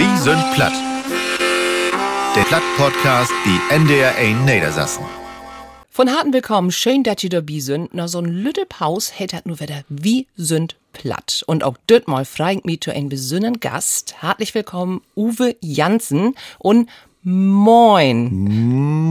Wie sind platt? Der Platt-Podcast, die NDR 1 Niedersassen. Von harten Willkommen, schön, dass ihr dabei sind. Na, so ein lütte Paus hält hat nur wieder Wie sind platt. Und auch dort mal fragt mich zu einem besonderen Gast. Herzlich willkommen, Uwe Jansen und Moin.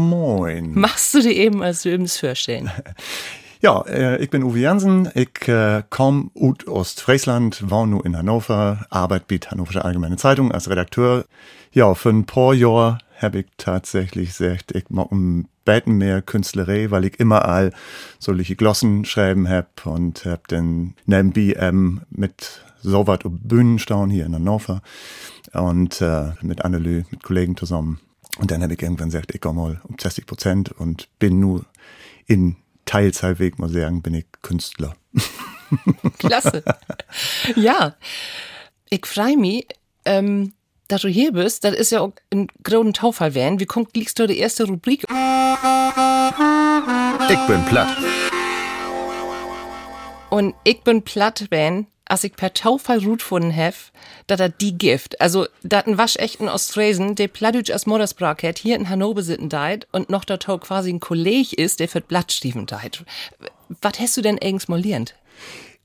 Moin. Machst du dir eben, als du es vorstellen? Ja, äh, ich bin Uwe Jansen. Ich äh, komme aus Ostfriesland, wohne nu in Hannover, arbeite bei Hannoversche Allgemeine Zeitung als Redakteur. Ja, für ein paar Jahre habe ich tatsächlich gesagt, ich mag ein bisschen mehr Künstlerei, weil ich immer all solche Glossen schreiben hab und hab dann neben BM mit so was auf Bühnen stehen hier in Hannover und äh, mit Annelü, mit Kollegen zusammen. Und dann habe ich irgendwann gesagt, ich komme mal um 60 Prozent und bin nur in Teilzeitweg, muss ich sagen, bin ich Künstler. Klasse. ja, ich freue mich, ähm, dass du hier bist. Das ist ja auch ein großen Taufall werden. Wie kommt, liegst du die erste Rubrik? Ich bin platt. Und ich bin platt, wenn, als ich per Taufall Ruth gefunden habe, dass er die Gift, also, dass ein waschechten Ostfriesen, der Plattdeutsch als Muttersprach hat, hier in Hannover sitten deit und noch dort quasi ein Kolleg ist, der für Blattstiefen deit. Was hast du denn eigens lernt?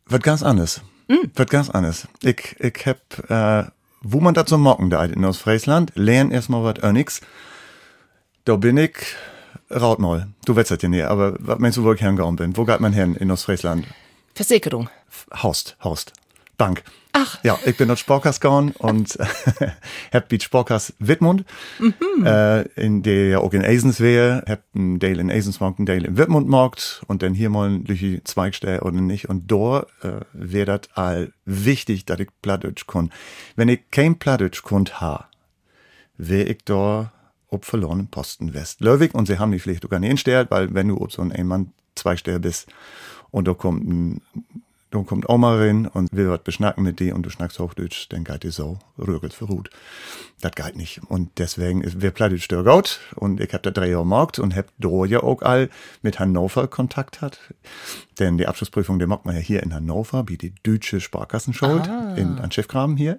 Was ganz anderes. Mm. Was ganz anderes. Ich, ich hab, äh, wo man so mocken deit in Ostfriesland, lern erstmal was nix. Da bin ich, raut mal. Du das ja nicht, aber was meinst du, wo ich hergegangen bin? Wo geht man hin in Ostfriesland? Versicherung. Host, Host. Bank. Ach. Ja, ich bin dort Sporkas gegangen und hab bei Sporkas Wittmund, mhm. äh, in der ja auch in Eisens wäre, hab einen Dale in Eisensmarkt, einen Dale in Wittmund markt und dann hier mal ein Lüchi Zweigstelle oder nicht. Und da äh, wäre das all wichtig, dass ich Plattdeutsch kann. Wenn ich kein Plattdeutsch kund ha, wäre ich da ob verloren Posten West Löwig und sie haben die vielleicht gar nicht instellt, weil wenn du ob so ein Einmann Zweigstelle bist und da kommt ein dann kommt Oma rein und will was beschnacken mit dir und du schnackst Hochdeutsch, dann geht die so, rügelt verruht. Das geht nicht. Und deswegen ist, wir Plattdeutsch der Gaut und ich hab da drei Jahre markt und hab da ja auch all mit Hannover Kontakt hat. Denn die Abschlussprüfung, die macht man ja hier in Hannover, wie die deutsche Sparkassenschule Ah. in an Schiffgraben hier.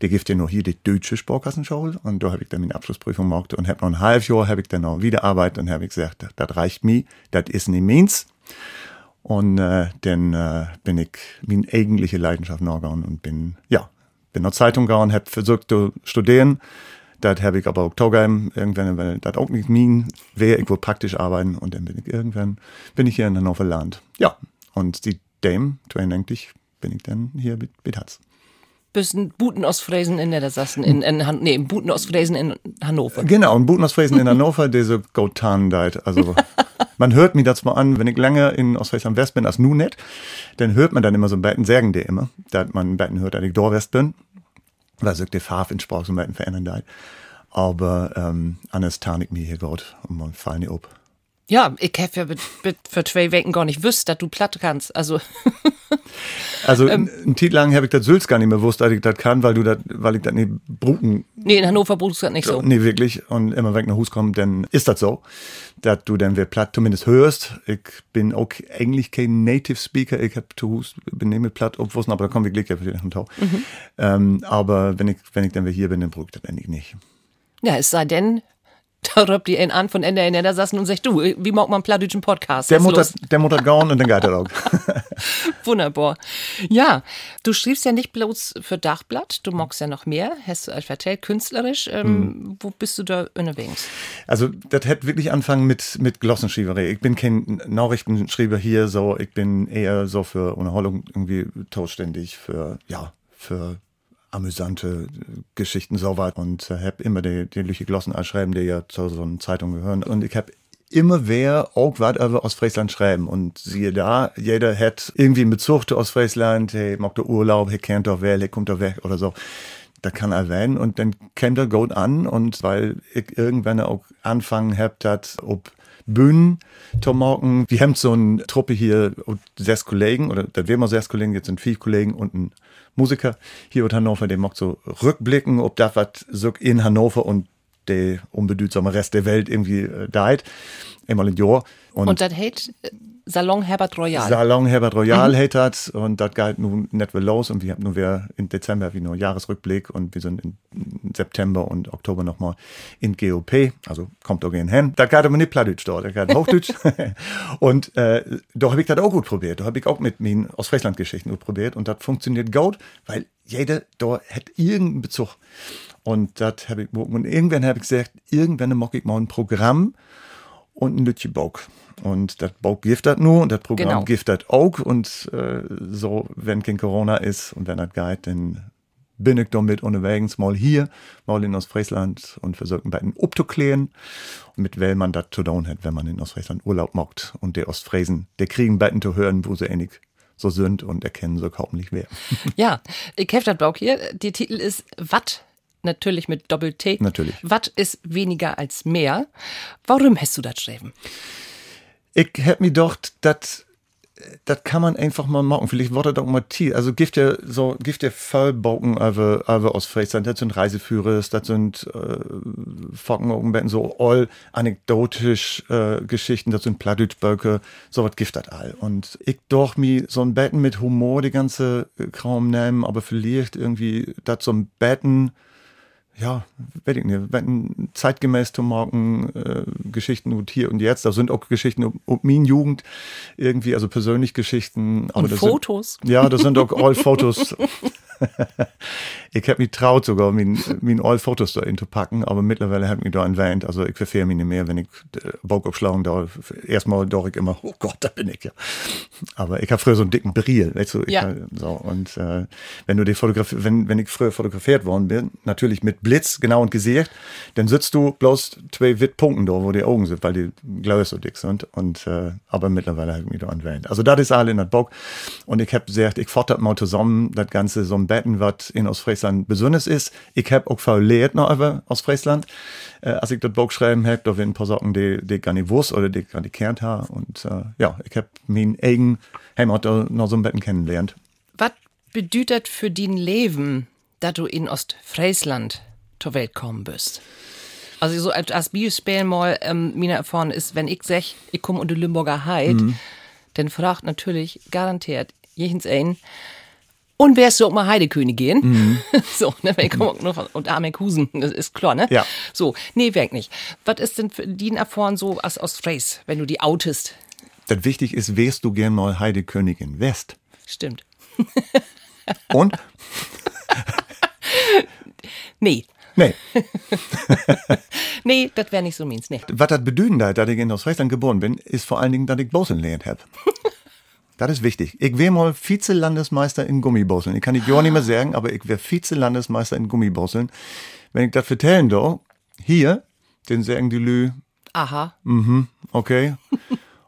Die gibt ja nur hier die deutsche Sparkassenschule und da hab ich dann meine Abschlussprüfung markt und hab noch ein halbes Jahr, hab ich dann noch wieder Arbeit und hab ich gesagt, das reicht mir, das ist nicht meins. Und äh, dann äh, bin ich meine eigentliche Leidenschaft nachgegangen und bin, ja, bin noch Zeitung gegangen, hab versucht zu studieren. Das habe ich aber auch Togheim irgendwann, weil das auch nicht mein wäre, ich wollte praktisch arbeiten und dann bin ich irgendwann, bin ich hier in Hannover Land. Ja, und die Dame, Twain eigentlich, bin ich dann hier mit, mit Hatz. Bist ein Buten Ostfriesen in Niedersassen, in, in, Han nee, ein Buten Ostfriesen in Hannover. Genau, ein Buten aus Friesen in Hannover, der so Gotan deit. Also, man hört mir das mal an, wenn ich länger in Ostfriesland West bin als nu net, dann hört man dann immer so ein Betten sagen der immer, dass man ein Betten hört, dass ich da West bin. Weil sich die Farbe in Sprache so ein verändern deit. Aber, ähm, anders tarn ich mir hier Gott und man fallen nicht ab. Ja, ich hab ja für zwei Wochen gar nicht wüsst, dass du platt kannst. Also, Also, einen Titel lang habe ich das Sülz gar nicht mehr gewusst, dass ich das kann, weil du das, weil ich das nicht bruten nee, in Hannover brauchst du das nicht so. Nee, wirklich. Und immer weg nach Hus kommt, dann ist das so, dass du dann wer platt zumindest hörst. Ich bin auch eigentlich kein Native Speaker. Ich hab zu Hus, bin nicht mit platt obwussten, aber da kommen wir gleich vielleicht noch Tau. Ähm, aber wenn ich, wenn ich dann wieder hier bin, dann brauche ich das eigentlich nicht. Ja, es sei denn, da rübt die einen an von Ende in Niedersassen und sagt, du, wie mag man plattdeutschen Podcast? Der Mutter, der Mutter gauen und er auch. Wunderbar. Ja, du schriebst ja nicht bloß für Dachblatt, du magst ja noch mehr, hast du erzählt, künstlerisch. Ähm, Hm. Wo bist du da unterwegs? Also, das hat wirklich angefangen mit, mit Glossenschreiberei. Ich bin kein Nachrichtenschreiber hier, so, ich bin eher so für Unterhaltung irgendwie zuständig, für, ja, für amüsante Geschichten so weit und äh, hab immer die, die Lüche Glossen schreiben, die ja zu so einer Zeitung gehören. Und ich hab immer wer auch was über Ostfriesland schreiben. Und siehe da, jeder hat irgendwie einen Bezug zu Ostfriesland, hey, mag der Urlaub, hey, kennt doch wer, hey, kommt doch weg oder so. Da kann er werden und dann kennt er gut an und weil ich irgendwann auch anfangen hab, dat ob Bühnen zu machen. Wir haben so eine Truppe hier, sechs Kollegen, oder da wären wir sechs Kollegen, jetzt sind vier Kollegen und ein Musiker hier in Hannover, der macht so Rückblicken, ob das was so in Hannover und der unbedeutsame Rest der Welt irgendwie äh, deit. Einmal im Jahr. Und, und das heißt Salon Herbert Royal. Salon Herbert Royal mhm. hat das und das geht nun nicht mehr los und wir haben nur wieder im Dezember wie nur Jahresrückblick und wir sind im September und Oktober nochmal in GOP, also kommt auch gehen hin. Da geht aber nicht Plattdeutsch dort, da geht Hochdeutsch. und äh, da habe ich das auch gut probiert. Da habe ich auch mit meinen aus Friesland Geschichten gut probiert und das funktioniert gut, weil jeder da hat irgendeinen Bezug. Und das habe ich, und irgendwann habe ich gesagt, irgendwann mag ich mal ein Programm und ein Lütje Bock. Und das Bock das nur und das Programm genau. das auch. Und äh, so, wenn kein Corona ist und wenn das geht, dann bin ich damit unterwegs mal hier, mal in Ostfriesland und versuchen bei den abzuklären, mit wel man das zu tun hat, wenn man in Ostfriesland Urlaub macht. Und der Ostfriesen, der kriegen beiden zu hören, wo sie ähnlich so sind und erkennen so kaum nicht wer. Ja, ich habe das Bock hier. Der Titel ist Watt natürlich mit Doppel-T. Natürlich. Watt ist weniger als mehr. Warum hast du das geschrieben? Ich hab mir gedacht, das das kann man einfach mal machen. Vielleicht wurde doch mal Tier. Also gibt ja so, gibt ja Vollbocken über, über aus Friesland. Das sind Reiseführer, das sind äh, Focken, so all anekdotisch äh, Geschichten, das sind Plattdeutschböcke, so was gibt das all. Und ich doch mir so ein Betten mit Humor die ganze Kram nehmen, aber vielleicht irgendwie das so ein Betten ja, weiß ich nicht, wenn zeitgemäß zu machen, äh, Geschichten und hier und jetzt, da sind auch Geschichten um, um meine Jugend irgendwie, also persönlich Geschichten. und Fotos. Sind, ja, das sind auch all Fotos. ich habe mich traut sogar, mein, mein all Fotos da zu packen, aber mittlerweile hat mich da entwähnt. Also ich verfehre mich nicht mehr, wenn ich äh, Bock aufschlagen da. Erstmal doch ich immer, oh Gott, da bin ich ja. Aber ich habe früher so einen dicken Briel, weißt du, ja. Hab, so und äh, wenn du die Fotografie, wenn wenn ich früher fotografiert worden bin, natürlich mit Blitz genau und Gesicht, dann sitzt du bloß zwei Wittpunkten da, wo die Augen sind, weil die Gläser so dick sind. Und äh, aber mittlerweile habe ich mich da entwähnt. Also das ist alle in der Bock. Und ich habe gesagt, ich fordert mal zusammen das Ganze so ein Betten, was in Ostfriesland besonders ist. Ich habe auch verlehrt noch über Ostfriesland. Äh, als ich das Buch geschrieben habe, da waren ein paar Sachen, die, die gar nicht wusste oder die gar nicht kennt habe. Und äh, ja, ich habe meinen eigenen Heimat noch so ein Betten kennengelernt. Was bedeutet für dein Leben, dass du in Ostfriesland zur Welt kommen bist? Also so als, als Beispiel mal ähm, meine Erfahrung ist, wenn ich sag, ich komme unter Limburger Heid, mhm. dann fragt natürlich garantiert jechens ein, und wärst du auch mal Heidekönigin? Mhm. so, ne, wenn ich komme noch von, und Armekusen, das ist klar, ne? Ja. So, nee, weg nicht. Was ist denn für die erfahren so als aus Phrase, wenn du die outest? Das wichtig ist, wärst du gern mal Heidekönigin West. Stimmt. und? nee. Nee. nee, das wäre nicht so meins, nee. Was das bedeutet, dass ich in Ostfriesland geboren bin, ist vor allen Dingen, dass ich Bosen gelernt habe. Das ist wichtig. Ich wäre mal Vize-Landesmeister in Gummibosseln. Ich kann nicht ja nicht mehr sagen, aber ich wäre Vize-Landesmeister in Gummibosseln. Wenn ich das vertellen darf, hier, den sagen die Lü. Aha. Mhm, okay.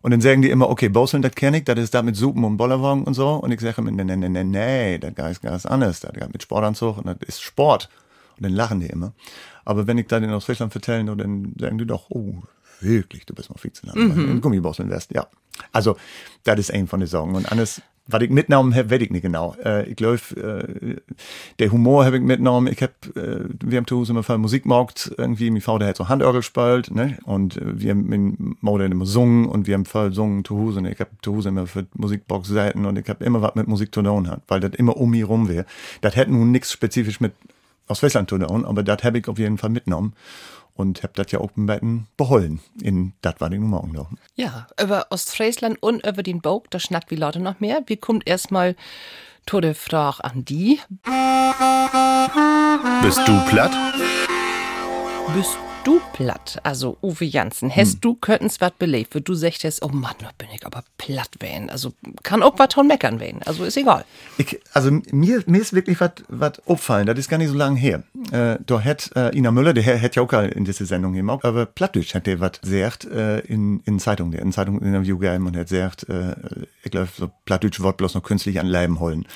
Und dann sagen die immer, okay, Bosseln, das kenne ich, das ist da mit Suppen und Bollerwagen und so. Und ich sage immer, nee, nee, nee, nee, nee, das ist ganz anders. Das geht mit Sportanzug und das ist Sport. Und dann lachen die immer. Aber wenn ich da den aus Friesland vertellen, dann sagen die doch, oh, wirklich, du bist mal Vizeland mhm. in Gummibosseln wärst, ja. Also, das ist ein von den Sorgen. Und alles, was ich mitgenommen habe, weiß ich nicht genau. Äh, ich glaube, äh, der Humor habe ich mitgenommen. Ich habe, äh, wir haben zu Hause immer viel Musikmarkt irgendwie, mein Vater hat so Handorgel gespielt, ne? Und äh, wir haben mit Mutter immer gesungen und wir haben viel gesungen zu Hause. Und ich habe zu Hause immer für Musikbox Seiten und ich habe immer was mit Musik zu tun hat, weil das immer um mich rum wäre. Das hätte nun nichts spezifisch mit aus Friesland zu tun, aber das habe ich auf jeden Fall mitgenommen und hab das ja auch beiden behollen in das war die Nummer auch Ja, über Ostfriesland und über den Bauch, da schnackt wie Leute noch mehr. Wir kommt erstmal zu der Frage an die. Bist du platt? Bist du platt, also Uwe Janssen, hast hm. du könnens wat belebt, du sagtest, oh Mann, da bin ich aber platt werden. Also kann auch was von meckern werden, also ist egal. Ich, also mir, mir ist wirklich was was auffallen, das ist gar nicht so lange her. Äh, da hat äh, Ina Müller, der hätte ja auch in diese Sendung gemacht, aber Plattdeutsch hat der was gesagt äh, in, in Zeitung, der in Zeitung in Interview gegeben und hat gesagt, äh, ich glaube, so Plattdeutsch Wort bloß noch künstlich an Leiben holen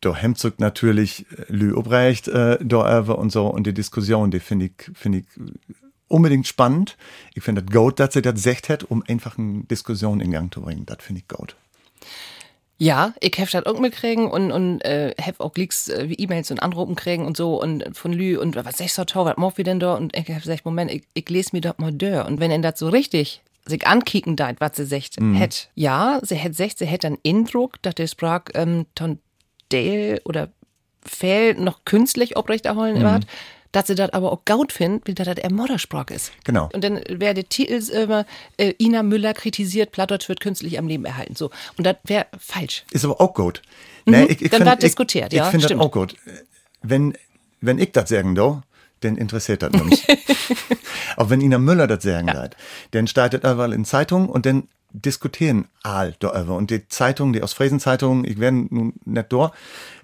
da hemmt natürlich äh, Lü Obrecht äh, da und so und die Diskussion, die finde ich, finde ich unbedingt spannend. Ich finde das gut, dass sie das gesagt hat, um einfach eine Diskussion in Gang zu bringen. Das finde ich gut. Ja, ich hab das auch mitkriegen und, und äh, hab auch Leaks, äh, E-Mails und Anrufen kriegen und so und von Lü und was sagst du, was macht wir denn da? Und ich hab gesagt, Moment, ich, ich lese mir doch mal durch. Und wenn er das so richtig sich ankicken deit, was sie sagt, Mhm. hätt. Ja, sie hätt sagt, sie hätt einen Eindruck, dass der Sprach ähm, ton Dale oder Fehl noch künstlich aufrechterholen Mhm. wird, dass sie das aber auch gut findet, wie das eher Muttersprach ist. Genau. Und dann wäre der Titel immer, äh, Ina Müller kritisiert, Plattdeutsch wird künstlich am Leben erhalten. So. Und das wäre falsch. Ist aber auch gut. Nee, ich, ich Dann wird diskutiert, ich, ja, Ich finde das auch gut. Wenn, wenn ich das sagen darf, dann interessiert das mich. Aber wenn Ina Müller das sagen ja. dann startet er in Zeitung und dann diskutieren all darüber. Und die Zeitung, die Ostfriesen-Zeitung, ich werde nun nicht da,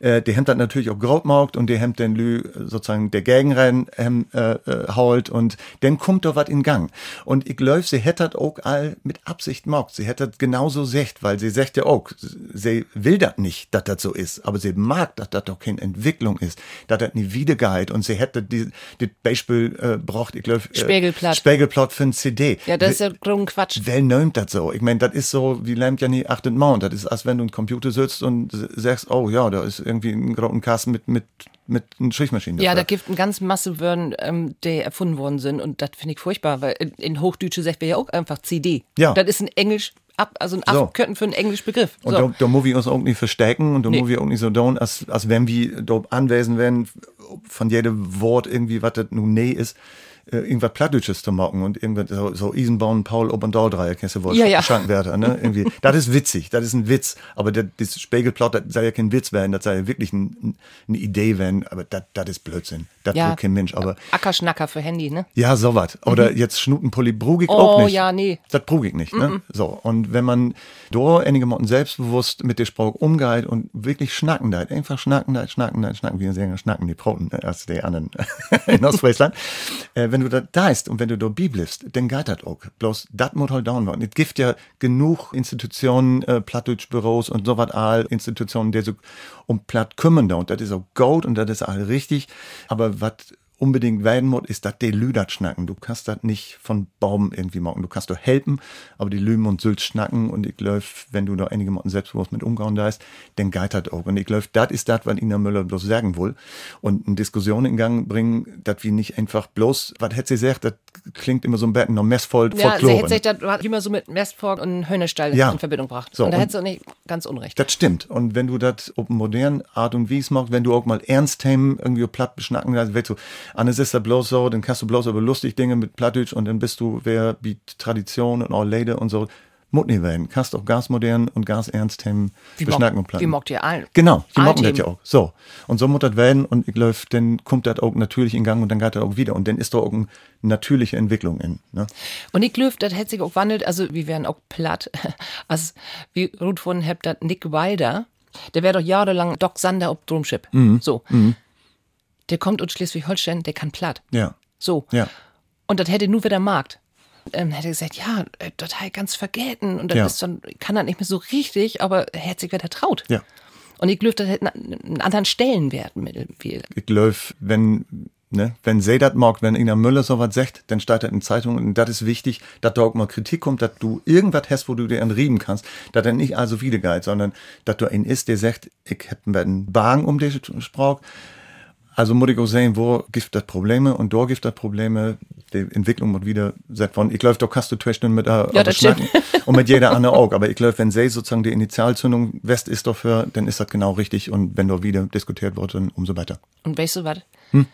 äh, die haben das natürlich auch grautmaugt und die haben dann Lü sozusagen der Gegenrein ähm, äh, äh, hault und dann kommt da was in Gang. Und ich glaube, sie hätte das auch all mit Absicht maugt. Sie hätte das genauso secht, weil sie sagt ja auch, sie will das nicht, dass das so ist, aber sie mag, dass das doch keine Entwicklung ist, dass das nie wiedergeht und sie hätte die, die Beispiel äh, braucht, ich glaube, äh, Spiegelblatt. Spiegelblatt für ein CD. Ja, das ist ja grund Quatsch. Wer nimmt das so? Ich meine, das ist so, wie lernt ja nie achtet Mount. Das ist, als wenn du im Computer sitzt und sagst, oh ja, da ist irgendwie ein großen Kasten mit, mit, mit einer Strichmaschine. Ja, da gibt eine ganz Masse Wörter, ähm, die erfunden worden sind und das finde ich furchtbar, weil in, in Hochdeutsche sagt wir ja auch einfach CD. Ja. Das ist ein Englisch, ab, also ein So. Für einen englischen Begriff. Und So. da, da muss wir uns auch nicht verstecken und da Nee. muss wir auch nicht so tun, als, als wenn wir da anwesend wären, von jedem Wort irgendwie, was das nun nee ist, äh, irgendwas Plattdeutsches zu machen und irgendwas so, so Eisenbahn, Paul, Ob- und Dahl-Dreieck, kennst du wohl, Ja, ja. Schankwärter, ne? Irgendwie. Das ist witzig, das ist ein Witz, aber das, das Spiegelplot, das soll ja kein Witz werden, das soll ja wirklich ein, ein, eine Idee werden, aber das, das ist Blödsinn. Das Ja. will kein Mensch, aber Ackerschnacker für Handy, ne? ja, sowas. Oder jetzt Schnutenpulli brug ich auch Oh, nicht. ja, nee. Das brug ich nicht, ne? So. Und wenn man da einige Motten selbstbewusst mit der Sprache umgeht und wirklich schnacken da, einfach schnacken da, schnacken da, schnacken, wie sagen, schnacken die Broten, ne, als die anderen in Ostfriesland. äh, wenn du da da ist und wenn du da bliebst, dann geht das auch. Bloß, das muss halt down werden. Es gibt ja genug Institutionen, äh, Plattdeutschbüros und so was all, Institutionen, die so um Platt kümmern da. Und das ist auch gut und das ist all richtig. Aber was unbedingt werden muss, ist, dass die Lüdert schnacken. Du kannst das nicht von Baum irgendwie machen. Du kannst doch helfen, aber die Lüben und Sylt schnacken und ich glaube, wenn du da einige Motten selbstbewusst mit umgehauen da ist, dann das auch. Und ich glaube, das ist das, was Ina Müller bloß sagen will. Und eine Diskussion in Gang bringen, dass wir nicht einfach bloß, was hätte sie gesagt, das klingt immer so ein bisschen noch messvoll Ja, sie Folklore. hätte sich das immer so mit Mestfork und Höhnestall Ja. in Verbindung gebracht. So, und da hätte sie auch nicht ganz unrecht. Das stimmt. Und wenn du das auf moderne Art und Weise machst, wenn du auch mal ernst Themen irgendwie platt beschnacken kannst, weißt du, Anne ist das bloß so, dann kannst du bloß über lustig Dinge mit Plattdeutsch und dann bist du, wer wie Tradition und all Lede und so. Mut nicht werden. Kannst auch ganz modern und ganz ernst Themen Wie beschnacken und platt. Wie mockt ihr allen? Genau, die mocken das ja auch. So. Und so muss das werden und ich glaube, dann kommt das auch natürlich in Gang und dann geht das auch wieder. Und dann ist da auch eine natürliche Entwicklung in. Ne? Und ich glaube, das hätte sich auch wandelt, also wir wären auch platt. Also, wie Ruth von habt, dat Nick Wilder, der wäre doch jahrelang Doc Sander ob Drumship. Mhm. So. Der kommt aus Schleswig-Holstein, der kann platt. Ja. So. Ja. Und das hätte nur wieder Markt. Ähm, hätte gesagt, ja, äh, das hat ganz vergessen und das Ja. ist dann, kann das nicht mehr so richtig, aber er hätte sich wieder traut. Ja. Und ich glaube, das hätte einen, anderen Stellenwert mit viel. ich glaube, wenn, ne, wenn sie das mag, wenn Ina Müller sowas sagt, dann steht das in Zeitung und das ist wichtig, dass da auch mal Kritik kommt, dass du irgendwas hast, wo du dir entrieben kannst, dass er nicht also wiedergeht, sondern dass du einen ist, der sagt, ich hab einen Wagen um die Sprache, also muss ich auch sehen, wo gibt das Probleme und da gibt das Probleme, die Entwicklung wird wieder seit von, ich kannst du zwischen mit äh, Ja, schnacken und mit jeder andere auch, aber ich glaube, wenn sie sozusagen die Initialzündung West ist dafür, dann ist das genau richtig und wenn da wieder diskutiert wird, dann umso weiter. Und weißt du was? Hm?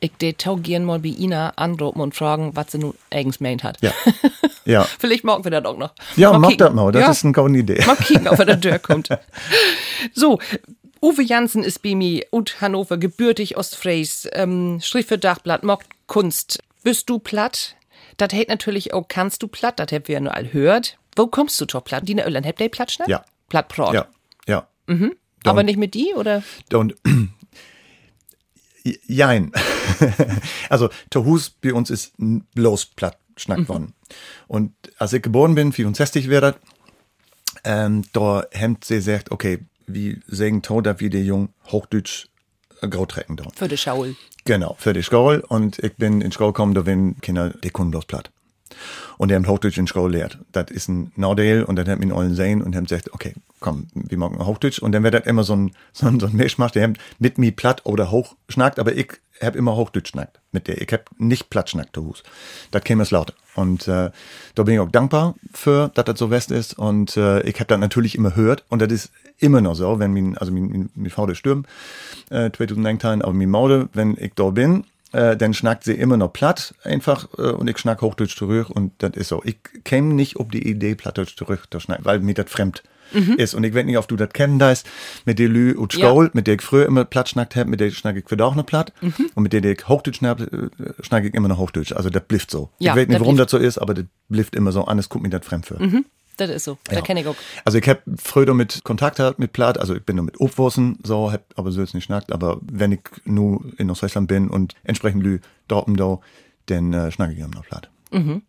Ich de taugieren mal bei Ina anrufen und fragen, was sie nun eigens meint hat. Ja. Ja. Vielleicht morgen wir das auch noch. Ja, mach das mal. Das ja, ist eine gute Idee. Mal kicken, ob er da Tür kommt. So, Uwe Jansen ist bei mir und Hannover, gebürtig Ostfries, ähm, Strich für Dachblatt, mockt Kunst. Bist du platt? Das hält natürlich auch, kannst du platt, das habt wir ja nur all hört. Wo kommst du doch platt? Dina Öllern, habt ihr platt schnell? Ja. Platt Prort. Ja, ja. Aber nicht mit die, oder? Und jein. also Tohus bei uns ist bloß platt schnackt worden. Und als ich geboren bin, 64 wäre das, ähm, da hemmt sie sagt, okay, wie sagen to, dass wir die Jung Hochdeutsch äh, grau trecken da. Für die Schaul. Genau, für die Schule. Und ich bin in Schule gekommen, da waren Kinder, die können bloß platt. Und der hat Hochdeutsch in Schule lehrt. Das ist ein Nordale und dann hat ihn allen sehen und haben gesagt, okay, komm, wir machen Hochdeutsch. Und dann wird das immer so ein, so ein, so ein Mischmasch, der hat mit mir platt oder hoch schnackt, aber ich hab immer Hochdeutsch schnackt mit der. Ich hab nicht platt schnackt, der Hus. Das käme es lauter. Und äh, da bin ich auch dankbar für, dass das so west ist. Und äh, ich hab das natürlich immer gehört. Und das ist immer noch so, wenn mein, also mein, mein, mein Vater stirbt, äh, 2019, aber mein Maude, wenn ich da bin, äh, dann schnackt sie immer noch platt einfach äh, und ich schnack Hochdeutsch zurück und das ist so. Ich käme nicht auf die Idee, Plattdeutsch zurück zu schnacken, weil mir das fremd ist. Und ich weiß nicht, ob du das kennen hast, mit der Lü und Skol, Ja. mit der ich früher immer platt schnackt habe, mit der schnack ich wieder auch noch platt. Und mit der, der ich Hochdeutsch schnack, äh, schnack ich immer noch Hochdeutsch. Also das blifft so. Ja, ich weiß nicht, warum das so ist, aber das blifft immer so an, es kommt mir das fremd für. Das ist so. Da Ja. kenne ich auch. Also ich hab früher mit Kontakt gehabt mit Platt, also ich bin nur mit Obwursen, so, hab aber so jetzt nicht schnackt, aber wenn ich nur in Ostfriesland bin und entsprechend Lü da, dann äh, schnack ich immer noch Platt.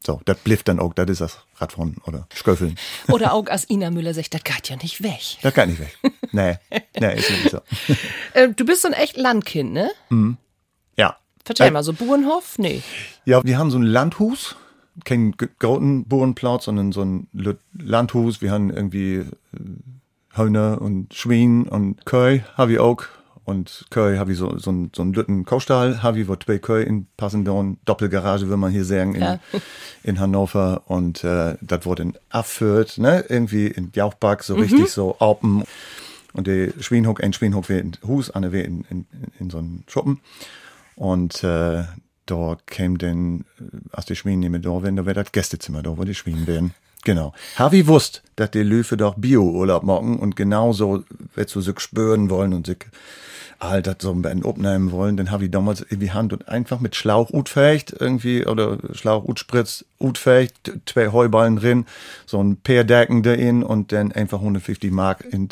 So, das blifft dann auch, das ist das Radfahren oder Sköffeln. Oder auch als Ina Müller sagt, das geht ja nicht weg. Das kann nicht weg. nee, nee, ist nicht so. Äh, du bist so ein echt Landkind, ne? Ja. Vertell Äh, mal, so Burenhof? Nee. Ja, wir haben so ein Landhus, kein Bauernplatz, sondern so ein Landhus. Wir haben irgendwie äh, Hühner und Schwein und Köi habe ich auch. Und Köi habe ich so, so ein, so ein Lütten Kaustall, habe ich, wo zwei Köi in Passendorn, Doppelgarage, will man hier sagen, in, Ja. in Hannover. Und äh, das wurde in Afführt, ne, irgendwie in Jauchback, so richtig so Alpen. Und der Schwienhock, ein Schwienhock wäre in Hus, eine wäre in, in, in so einen Schuppen. Und äh, dort käme dann, äh, als die Schweine nicht mehr da wären, da wäre das Gästezimmer da, wo die Schweine wären. Genau. Habe ich wusst, dass die Löwe doch Bio-Urlaub machen und genauso, wenn sie sich spüren wollen und sich halt das so ein abnehmen wollen, dann habe ich damals in die Hand und einfach mit Schlauch utfecht irgendwie oder Schlauch utspritzt, utfecht, zwei Heuballen drin, so ein Peerdecken da in und dann einfach 150 Mark in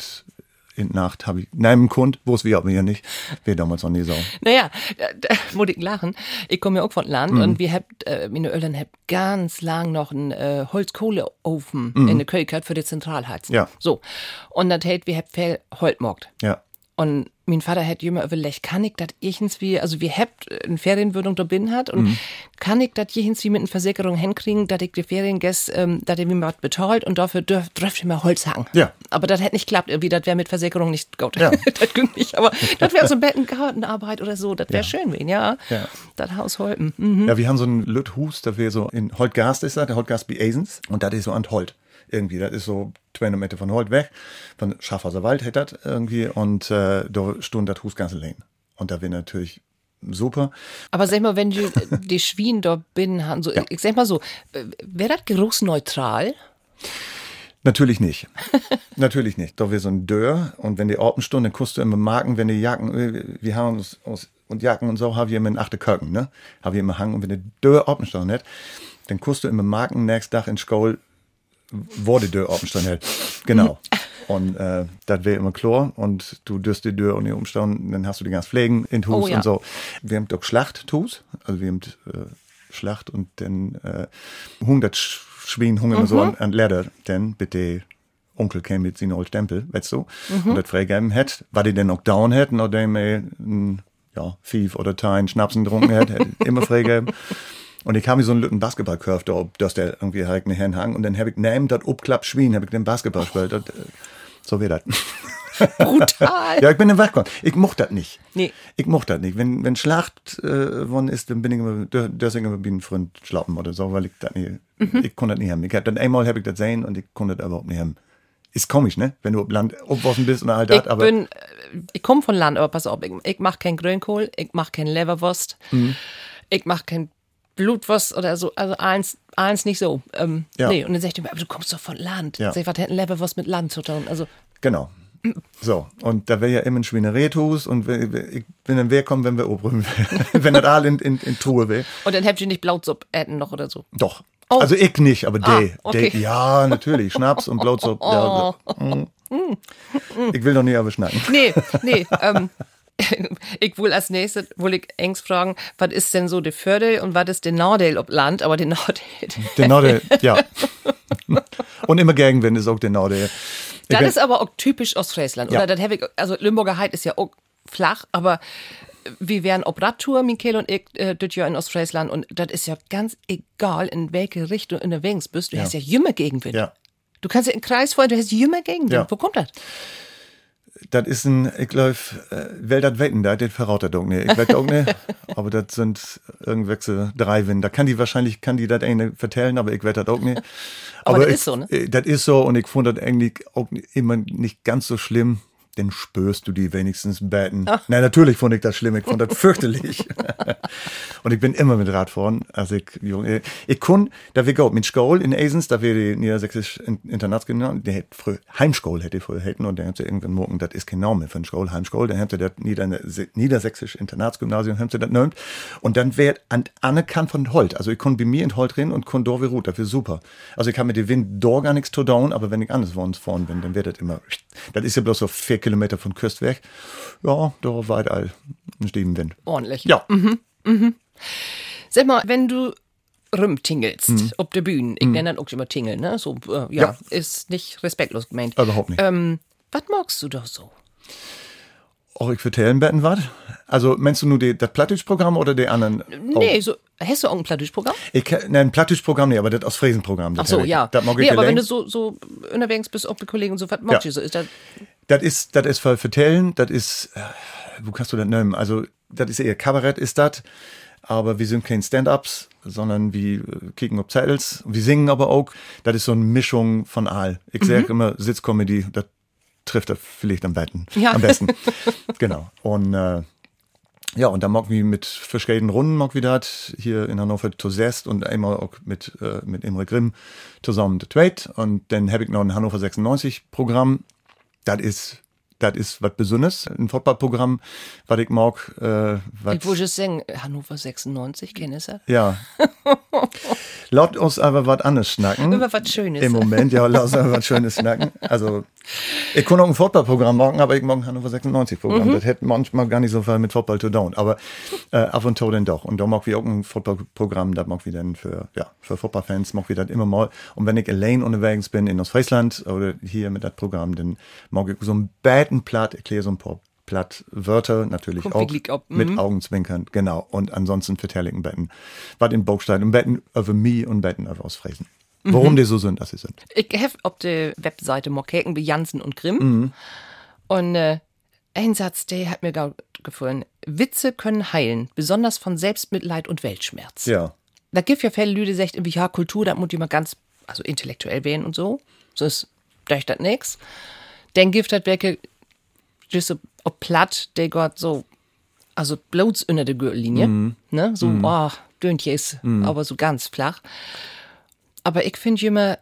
in die Nacht habe ich nehmen Kund, wo es wir aber ja nicht, wir damals noch nie so. Naja, da, da muss ich lachen. Ich komme ja auch von Land Mhm. und wir habt, äh, meine Eltern habt ganz lang noch einen äh, Holzkohleofen in der Küche für die Zentralheizung. Mhm. Ja. So. Und das hält, wir habt viel Holtmogt. Ja. Und mein Vater hat immer überlegt, kann ich das irgendwie, also wir habt eine Ferienwohnung da bin hat und kann ich das irgendwie mit einer Versicherung hinkriegen, dass ich die Feriengäste, ähm, dass ihr mir was bezahlt und dafür dürf, dürft ihr mal Holz hacken. Ja. Aber das hätte nicht geklappt, irgendwie, das wäre mit Versicherung nicht gut. Ja. das ging nicht, aber das wäre so ein Bettengartenarbeit oder so, das wäre schön wen, ja. Ja. Das Haus Holpen. Mhm. Ja, wir haben so einen Lüthus, da wäre so in Holtgast ist der Holtgast bei Asens und das ist so an Holt. Irgendwie, das ist so 200 Meter von Holt weg, von Schaffhauser Wald hätte das irgendwie und äh, da stund das Hus ganz allein. Und da wäre natürlich super. Aber sag mal, wenn du die Schwien da bin haben, so, ich sag mal so, äh, wäre das geruchsneutral? Natürlich nicht. Natürlich nicht. Da wäre so ein Dörr und wenn die Ortenstunde kostet du immer Marken, wenn die Jacken, äh, wir haben uns, uns und Jacken und so, haben wir immer in achte Köken, ne? Haben wir immer hangen und wenn die Dörr Ortenstunde hat, dann kostet du immer Marken nächsten Tag in Skol, wo die Dörr Ortenstunde hat. Genau. Und äh, das wäre immer klar und du dürst die Dörr und die Umstellen, dann hast du die ganz Pflegen in Hus Oh, ja. und so. Wir haben doch Schlachttus, also wir haben äh, Schlacht und dann äh, 100 Sch- Schwein hungern so an, an Leder, denn bitte Onkel käme mit seinen Stempel, weißt du, und das freigegeben hätt, was die denn auch down hätten, nachdem er ein, ja, Fief oder Tein Schnapsen getrunken hätte, hätte immer freigegeben. Und ich habe mir so einen lütten Basketballkurve da, dass der irgendwie halt eine Hand hang und dann habe ich neben das Obklapp Schwein, habe ich den Basketball gespielt. Das, äh, so wird das. Brutal. Ja, ich bin im Weggekommen. Ich mochte das nicht. Nee. Ich mochte das nicht. Wenn, wenn Schlacht äh, worden ist, dann bin ich immer, singe immer wie ein Freund schlappen oder so, weil ich das nicht, ich konnte das nicht haben. Ich hab dann einmal habe ich das sehen und ich konnte das überhaupt nicht haben. Ist komisch, ne? Wenn du auf Land aufgeworfen bist und all das, Ich aber bin, äh, ich komme von Land, aber pass auf, ich, ich mache kein Grünkohl, ich mache kein Leberwurst, Mhm. ich mache kein Blutwurst oder so, also eins, eins nicht so. Ähm, Ja. Nee, und dann sagt er mir, aber du kommst doch von Land. Ja. Sag ich, was hätten Leberwurst mit Land zu tun? Also, genau. So, und da wäre ja immer ein Schweineretus und ich bin dann wer kommen, wenn wir obrühmen Wenn das all in, in, in Truhe wäre. und dann habt ihr nicht Blautsuppe äten noch oder so. Doch. Oh. Also ich nicht, aber Ah, de, okay. de, ja, natürlich. Schnaps und Blutzupp. Ja, Oh. mm. Ich will doch nie aber schnacken. Nee, nee, ähm, ich will als nächstes, will ich Engs fragen, was ist denn so der Fördel und was ist der Nordel ob Land, aber der Nordel, Der Norde, ja. Und immer Gegenwind ist auch der Norde. Ich Das ist aber auch typisch Ostfriesland. Ja. Oder das ich, also Limburger Heid ist ja auch flach, aber wir wären auf Radtour, Michael und ich, äh, das Jahr in Ostfriesland und das ist ja ganz egal, in welche Richtung du unterwegs bist. Du Ja. hast ja jümme Gegenwind. Ja. Du kannst ja in Kreis fahren, du hast jümme Gegenwind. Ja. Wo kommt das? Das ist ein, ich glaube, äh, wer das wetten, da das verraut das auch nicht. Ich wette auch nicht, aber das sind irgendwelche drei Win. Da kann die wahrscheinlich, kann die das eine vertellen, aber ich wette das auch nicht. Aber das ich, ist so, ne? äh, Das ist so und ich fand das eigentlich auch immer nicht ganz so schlimm. Dann spürst du die wenigstens beten. Nein, natürlich fand ich das schlimm. Ich fand das fürchterlich. und ich bin immer mit Radfahren. Also ich, Junge, ich kon, da wir go mit Schule in Asens, da wir die niedersächsische In- Internatsgymnasium, der hätte früher Heimschule hätte ich früher hätten und der hätte irgendwann morgen, das ist Name für eine Schule, Heimschule, der hätte das Nieder, niedersächsische Internatsgymnasium hätte das nimmt und dann wäre an anerkannt von Holt. Also ich konnte bei mir in Holt drin und konnte dort wie Ruth, dafür super. Also ich kann mit dem Wind dort gar nichts zu down, aber wenn ich anders vorn bin, dann wird das immer, das ist ja bloß so vier Kilometer von Küst weg. Ja, da weit all ein Stiebenwind. Ordentlich. Ja. Sag mal, wenn du rumtingelst auf der Bühne, ich nenne das auch immer Tingeln, ne? So, äh, ja, Mhm. Ja. ist nicht respektlos gemeint. Überhaupt nicht. Ähm, was magst du doch so? Auch ich vertellen betten was? Also, meinst du nur die, das Plattdeutsch-Programm oder die anderen? Nee, so, hast du auch ein Plattdeutsch-Programm? Ich, nein, ein Plattdeutsch-Programm nicht, aber das aus Fräsen-Programm. Ach so, ja. Das mag ich nee, aber wenn du so, so unterwegs bist, auch mit Kollegen und so, was magst Ja. du so? Ist das, Das ist, das ist für vertellen, das ist, äh, wo kannst du das nennen? Also, das ist eher Kabarett, ist das. Aber wir sind kein Stand-Ups, sondern wir äh, kicken auf Zettels. Wir singen aber auch. Das ist so eine Mischung von all. Ich sag immer Sitzcomedy, das trifft er vielleicht am besten. Ja. Am besten. genau. Und, äh, ja, und dann mag wir mit verschiedenen Runden mag wir das hier in Hannover zu sest und einmal auch mit, äh, mit Imre Grimm zusammen zu zweit. Und dann habe ich noch ein Hannover 96 Programm. Das ist, das ist was Besonderes. Ein Footballprogramm, was ich mag, äh, ich wollte sagen, Hannover 96, kennst du? ja. Laut uns aber was anderes schnacken. Über was Schönes. Im Moment, ja, lass uns aber was Schönes schnacken. Also, ich kann auch ein Footballprogramm machen, aber ich mag ein Hannover 96 Programm. Mhm. Das hätte manchmal gar nicht so viel mit Football zu tun. Aber äh, ab und zu dann doch. Und da mag wir auch ein Footballprogramm, das mag wir dann für, ja, für Footballfans, mag wir das immer mal. Und wenn ich allein unterwegs bin in Ostfriesland oder hier mit das Programm, dann mag ich so ein beiden Platt, erkläre so ein paar Platt Wörter natürlich Kommt auch ab, mit mhm. Augenzwinkern, genau. Und ansonsten vertelle ich ein Betten. Was in Baustein und Betten über mich und Betten über Ostfriesen. Mhm. Warum die so sind, dass sie sind. Ich habe auf der Webseite Mockeken wie Jansen und Grimm. Mhm. Und äh, ein Satz, der hat mir gefallen. Witze können heilen, besonders von Selbstmitleid und Weltschmerz. Ja. Da gibt ja Fälle, Lüde, die sagt irgendwie, ja, Kultur, da muss immer ganz, also intellektuell werden und so. So ist, da ist das nix. Dann gibt das welche, ob platt, der Gott so, also bloß unter der Gürtellinie, ne, so, oh, Döntjes, aber so ganz flach. Aber ich finde immer,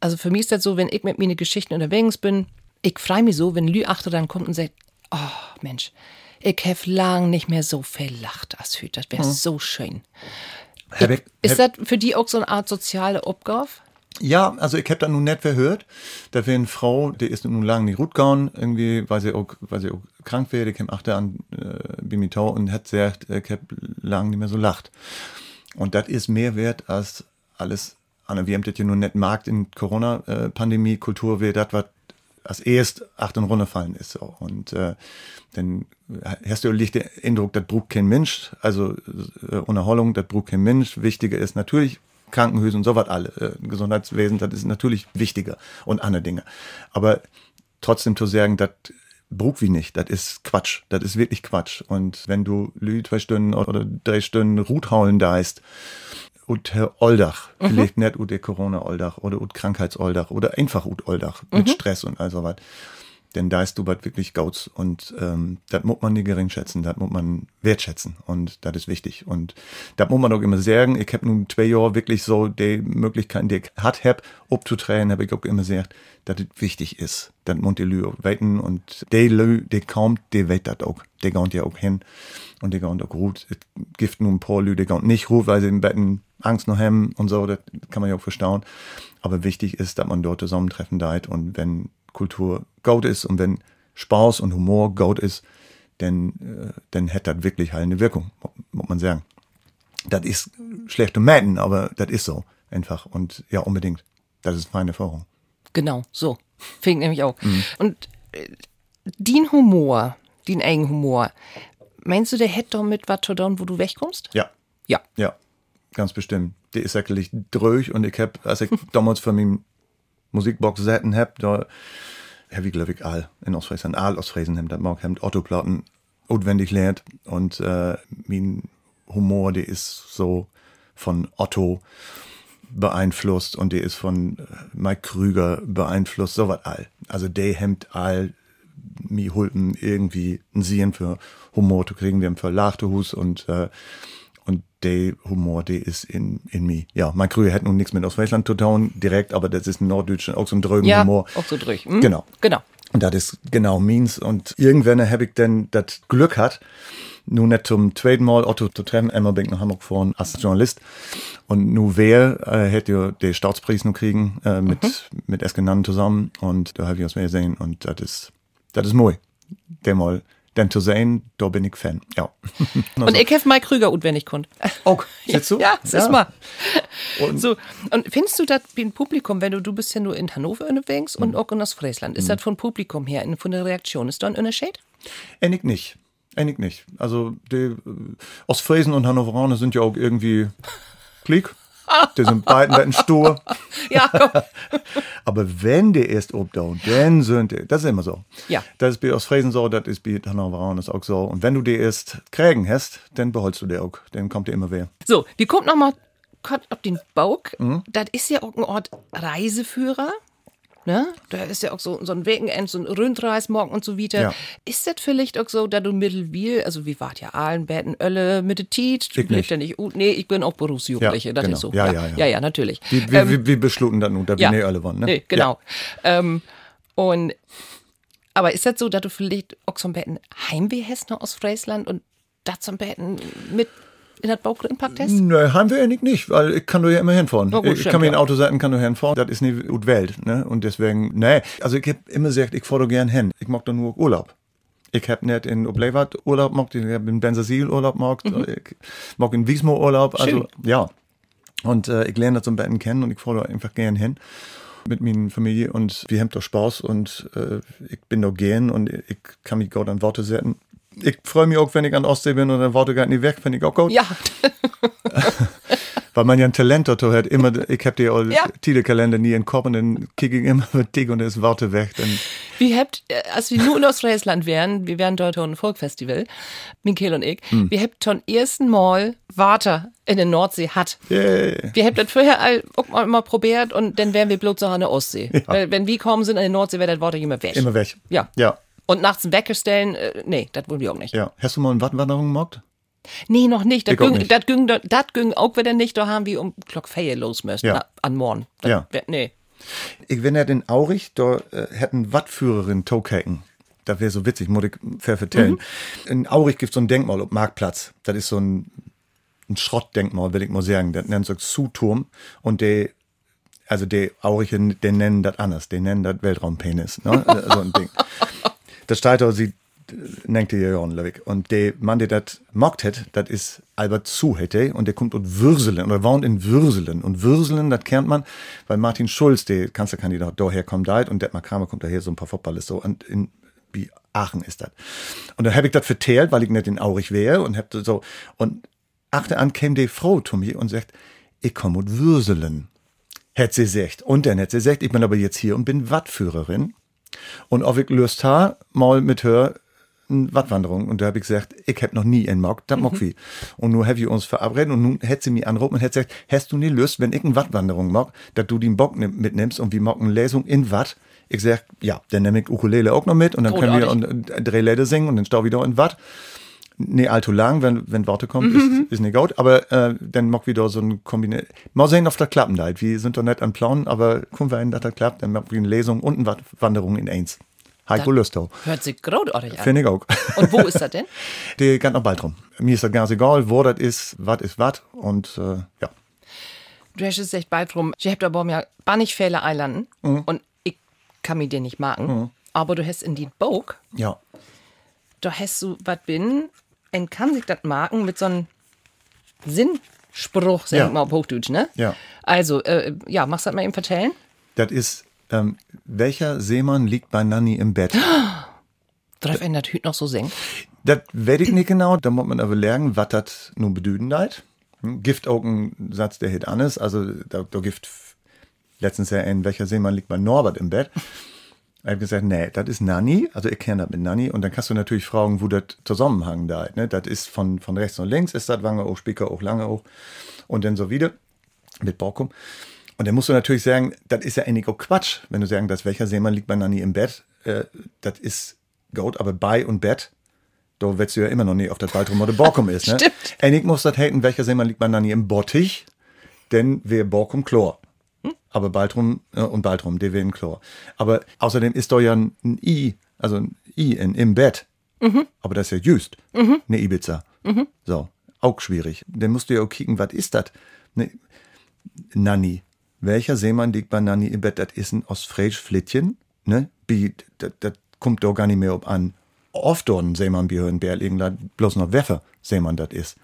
also für mich ist das so, wenn ich mit meinen Geschichten unterwegs bin, ich freue mich so, wenn Lü achter dann kommt und sagt, oh Mensch, ich habe lang nicht mehr so viel lacht als heute. Das wäre so schön. Hab ich, Ist das für die auch so eine Art soziale Aufgabe? Ja, also ich habe da nun nicht verhört. Da wäre eine Frau, die ist nun lange nicht gut gegangen, irgendwie, weil sie auch, weil sie auch krank wäre, die kam achter an äh, Bimitau und hat gesagt, ich habe lange nicht mehr so lacht. Und das ist mehr wert als alles andere. Wir haben das ja nun nicht Markt in Corona-Pandemie, Kultur, wie das, was als erst acht und runterfallen ist. So. Und äh, dann hast du nicht den Eindruck, das braucht kein Mensch. Also äh, Unterholung, das braucht kein Mensch. Wichtiger ist natürlich Krankenhäuser und sowas alle. Äh, Gesundheitswesen, das ist natürlich wichtiger und andere Dinge. Aber trotzdem zu sagen, das braucht wie nicht, das ist Quatsch. Das ist wirklich Quatsch. Und wenn du zwei Stunden oder drei Stunden Ruthaulen da ist, ut Oldach, vielleicht nicht ut der Corona-Oldach oder ut Krankheits-Oldach oder einfach ut Oldach mit Stress und all sowas. Denn da ist du was wirklich Gauts und ähm, das muss man nicht gering schätzen, das muss man wertschätzen und das ist wichtig. Und das muss man auch immer sagen, ich habe nun zwei Jahre wirklich so die Möglichkeiten, die ich hat hab, abzutränen, habe ich auch immer gesagt, dass es wichtig ist, dass man die Lü auch weiten und die Lü, die kommt, die weit das auch, die geht ja auch hin und die gehen auch gut. Es gibt nun ein paar Lü, die gehen nicht gut, weil sie im Betten Angst noch haben und so, das kann man ja auch verstauen. Aber wichtig ist, dass man dort zusammentreffen darf und wenn Kultur gut ist und wenn Spaß und Humor gut ist, dann, äh, dann hat das wirklich halt eine Wirkung, mu- muss man sagen. Das ist schlecht zu merken, aber das ist so einfach und ja, unbedingt. Das ist meine Erfahrung. Genau, so. Ich nämlich auch. Und äh, den Humor, den eigenen Humor, Meinst du, der hätte doch mit was zu tun, wo du wegkommst? Ja, Ja. ja, ganz bestimmt. Die ist wirklich dröch und ich hab, als ich damals für mich Musikbox setten hab, da hab ich, glaube ich, all in Ostfriesland, all Ostfriesen haben, da mag haben Otto-Platten notwendig lernt und äh, mein Humor, der ist so von Otto beeinflusst und der ist von äh, Mike Krüger beeinflusst, so was all. Also der hemmt all mi hulpen irgendwie ein Sehen für Humor zu kriegen. Wir haben für Lachtehus und äh, und der Humor, der ist in, in mir. Ja, mein Krüger hat nun nichts mit Ostfriesland zu tun, direkt, aber das ist ein Norddeutscher, auch so ein drögen Ja, Humor. auch so durch. Hm? Genau. Genau. Und das ist genau meins. Und irgendwann habe ich dann das Glück hat, nun nicht zum zweiten Mal Otto zu treffen. Einmal bin ich nach Hamburg gefahren als Journalist. Und nu wer äh, hätte ja den Staatspreis noch kriegen äh, mit, mit Eskenan zusammen. Und da habe ich was mehr gesehen. Und das ist, das ist moi. Der mal denn zu sehen, da bin ich Fan. Ja. Und ich hab Mike Krüger ich konnte. auch, siehst du? Ja, das ist mal. Und- so, und findest du das wie ein Publikum, wenn du, du bist ja nur in Hannover unterwegs und Mhm. auch in Ostfriesland, ist das von Publikum her, von der Reaktion, ist da ein Unterschied? Ähnlich nicht. Ähnlich nicht. Also die äh, Ostfriesen und Hannoveraner sind ja auch irgendwie Klick. Die sind beiden beiden stur. Ja, komm. Aber wenn die erst obdown, dann sind die, das ist immer so. Ja. Das ist bei Ostfriesen so, das ist bei Hannoveraner auch so. Und wenn du die erst kriegen hast, dann beholst du die auch. Dann kommt dir immer wer. So, wir kommt noch mal kurz auf den Bauk. Mhm. Das ist ja auch ein Ort Reiseführer. Ne? Da ist ja auch so, so ein Wegenend, so ein Rundreismorgen und so weiter. Ja. Ist das vielleicht auch so, da du Mittelwiel, also wie wart ja Aalen, Betten, Ölle, Mitte Tiet, du Ich lebst nicht. ja nicht, nee, ich bin auch Berufsjugendliche, Ja, das genau. ist so. Ja, ja, ja. ja, ja natürlich. Wie, wie, wie, wie beschluten das nun? Da bin ich alle waren, ne? Nee, genau. Ähm, und, aber ist das so, dass du vielleicht auch so ein Betten Heimweh hast noch aus Friesland und das so ein Betten mit in das hast? Nö, haben wir eigentlich nicht, weil ich kann nur ja immer hinfahren. Na gut, ich stimmt, kann mir ein ja. Auto setzen, kann nur hinfahren. Das ist nicht gut Welt, ne? Und deswegen, nee. Also ich hab immer gesagt, ich fahre doch gern hin. Ich mag doch nur Urlaub. Ich hab nicht in Oblewart Urlaub gemacht, ich hab in Bensersiel Urlaub gemacht, ich mag in Wiesmo Urlaub, also Mhm. Schön. ja. Und äh, ich lerne das so ein bisschen kennen und ich fahre da einfach gern hin mit meiner Familie und wir haben doch Spaß und äh, ich bin doch gern und ich kann mich gut an Worte setzen. Ich freue mich auch, wenn ich an Ostsee bin und dann Worte gar nicht weg, finde ich auch gut. Ja, Weil man ja ein Talent dazu hat, immer, ich hab die Ja. Titelkalender nie in den Kopf und dann kicke ich immer mit dick und dann ist Worte weg. Dann, wir habt, äh, als wir nur in Ostfriesland wären, wir wären dort ein Folkfestival, Michael und ich, Hm. wir habt schon ersten Mal Water in der Nordsee hat. yeah. Wir habt das vorher all, auch mal, mal probiert und dann wären wir bloß so an der Ostsee. Weil, wenn wir kommen sind an der Nordsee, wäre das Water immer weg. Immer weg. Ja. Ja, Und nachts einen Wecker stellen, äh, nee, das wollen wir auch nicht. ja. Hast du mal eine Wattwanderung gemacht? Nee, noch nicht. Das ging, das ging, das ging auch wieder nicht. Da haben wir um Glock los müssen, Ja. an morgen. Das Ja. Nee. Ich bin ja in Aurich, da äh, hätten Wattführerin Tokaken. Das wäre so witzig, muss ich fair vertellen. In Aurich gibt es so ein Denkmal auf Marktplatz. Das ist so ein, ein Schrottdenkmal, will ich mal sagen. Das nennt sich Zuturm. Und der, also der Auricher, der nennen das anders. Die nennen das Weltraumpenis. Ne? so ein Ding. Das da, sie nennt die ja Lewig. Und der Mann, der das mockt hat, das ist Albert Zuhette und der kommt aus Würselen oder wohnt in Würselen. Und Würselen, das kennt man, weil Martin Schulz, der Kanzlerkandidat, daher kommt da und Detmar Kramer kommt daher, so ein paar Footballist so. Und in wie Aachen ist das. Und dann habe ich das vertellt, weil ich nicht in Aurich wäre und hab so. Und achte an käme die Frau zu mir und sagt, ich komme aus Würselen. Hätte sie gesagt. Und dann hätte sie gesagt, ich bin aber jetzt hier und bin Wattführerin. Und ob ich Lust habe, mal mit her eine Wattwanderung. Und da habe ich gesagt, ich hab noch nie in Mock, das mag wie. Und nun habe ich uns verabredet und nun hätte sie mich anrufen und hätte gesagt, hast du nie Lust, wenn ich eine Wattwanderung mag, dass du den Bock nimm- mitnimmst und wir machen eine Lesung in Watt? Ich sag, ja, dann nehme ich Ukulele auch noch mit und dann können wir Großartig. und, und drei Lieder singen und dann stau wieder in Watt. Nee, allzu lang, wenn, wenn Worte kommen, ist, ist nicht gut. Aber äh, dann mag wieder so ein Kombiniert. Mal sehen, ob das klappen halt. Wir sind doch nicht an Plan, aber gucken wir hin, dass das klappt. Dann machen wir eine Lesung und eine Wanderung in eins. Heiko Lüstow. Hört sich großartig an. Finde ich auch. Und wo ist das denn? Die geht noch bald rum. Mir ist das ganz egal, wo das ist, was ist was. Und äh, ja. Du hast es echt bald rum. Ich hab da bei mir bannig Fälle einlanden Mhm. und ich kann mir den nicht machen. Aber du hast in die Bog, Ja. da hast du was bin, kann sich das marken mit so einem Sinnspruch, sag Ja. mal auf Hochdeutsch, ne? Ja. Also, äh, ja, machst du das mal eben vertellen? Das ist, ähm, welcher Seemann liegt bei Nanny im Bett? Darf er natürlich noch so singen? Das weiß ich nicht genau, da muss man aber lernen, was das nun bedeuten hat. Hm, Gift auch ein Satz, der hit an ist, also da, da gibt letztens ja in welcher Seemann liegt bei Norbert im Bett. Ich habe gesagt, nee, das ist Nanny, also ich kenne das mit Nanny und dann kannst du natürlich fragen, wo das Zusammenhang da ist. Ne? Das ist von, von rechts und links, ist das Wange auch, Spicker auch, Lange auch und dann so wieder mit Borkum. Und dann musst du natürlich sagen, das ist ja eigentlich auch Quatsch, wenn du sagen, dass welcher Seemann liegt bei Nanny im Bett. Äh, das ist gut, aber bei und Bett, da willst du ja immer noch nicht auf das Baldrum oder Borkum ist. Ne? Stimmt. Ähnlich muss das haten, welcher Seemann liegt bei Nanny im Bottich, denn wir Borkum Chlor. Aber Baldrum äh, und Baldrum, der wäre im Chlor. Aber außerdem ist da ja ein, ein I, also ein I in, im Bett. Aber das ist ja just, eine Ibiza. So, auch schwierig. Dann musst du ja auch kicken, was ist das? Ne, Nanny. Welcher Seemann liegt bei Nanny im Bett? Das ist ein Ostfriesisch Flittchen, ne? Das, kommt doch gar nicht mehr ob an. Oft dort ein Seemann in Berlin, bloß noch Weffe Seemann das ist.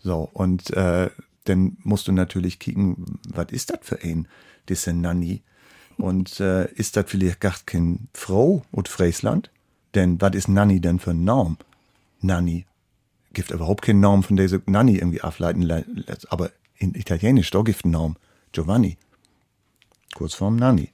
So, und äh, dann musst du natürlich kicken, was ist das für ein, diese Nanny? Und äh, ist das vielleicht gar kein Frau und Friesland? Denn was ist Nanny denn für ein Name? Nanny. Gibt überhaupt keinen Namen von dieser Nanny irgendwie ableiten. le- le- Aber in Italienisch, da gibt einen Namen. Giovanni. Kurzform Nanny.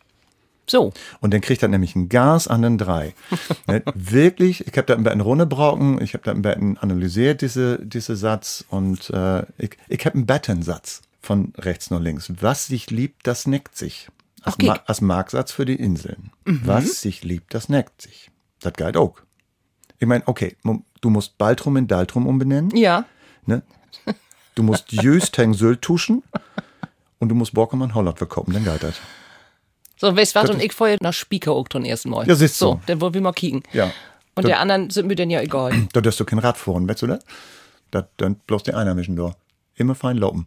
So, Und dann kriegt er nämlich ein Gas an den drei. ne, wirklich, ich habe da ein bisschen runterbrauchen, ich habe da ein bisschen analysiert, diese, diese Satz, und äh, ich, ich habe einen Battensatz von rechts nach links. Was sich liebt, das neckt sich. Als, Okay. Ma als Marksatz für die Inseln. Was sich liebt, das neckt sich. Das galt auch. Ich meine, okay, du musst Baltrum in Daltrum umbenennen. ja. Ne? Du musst Jöst heng Sylt tuschen. Und du musst Borkemann Holland verkaufen, dann galt das. So, weißt du was? Und ich vorher nach Spieker auch zum ersten Mal. Ja, siehst du. So, dann wollen wir mal kicken. Ja. Und Da- der anderen sind mir dann ja egal. Da darfst du kein Rad fahren, weißt du das? Das dann bloß die Einheimischen da. Immer fein laufen.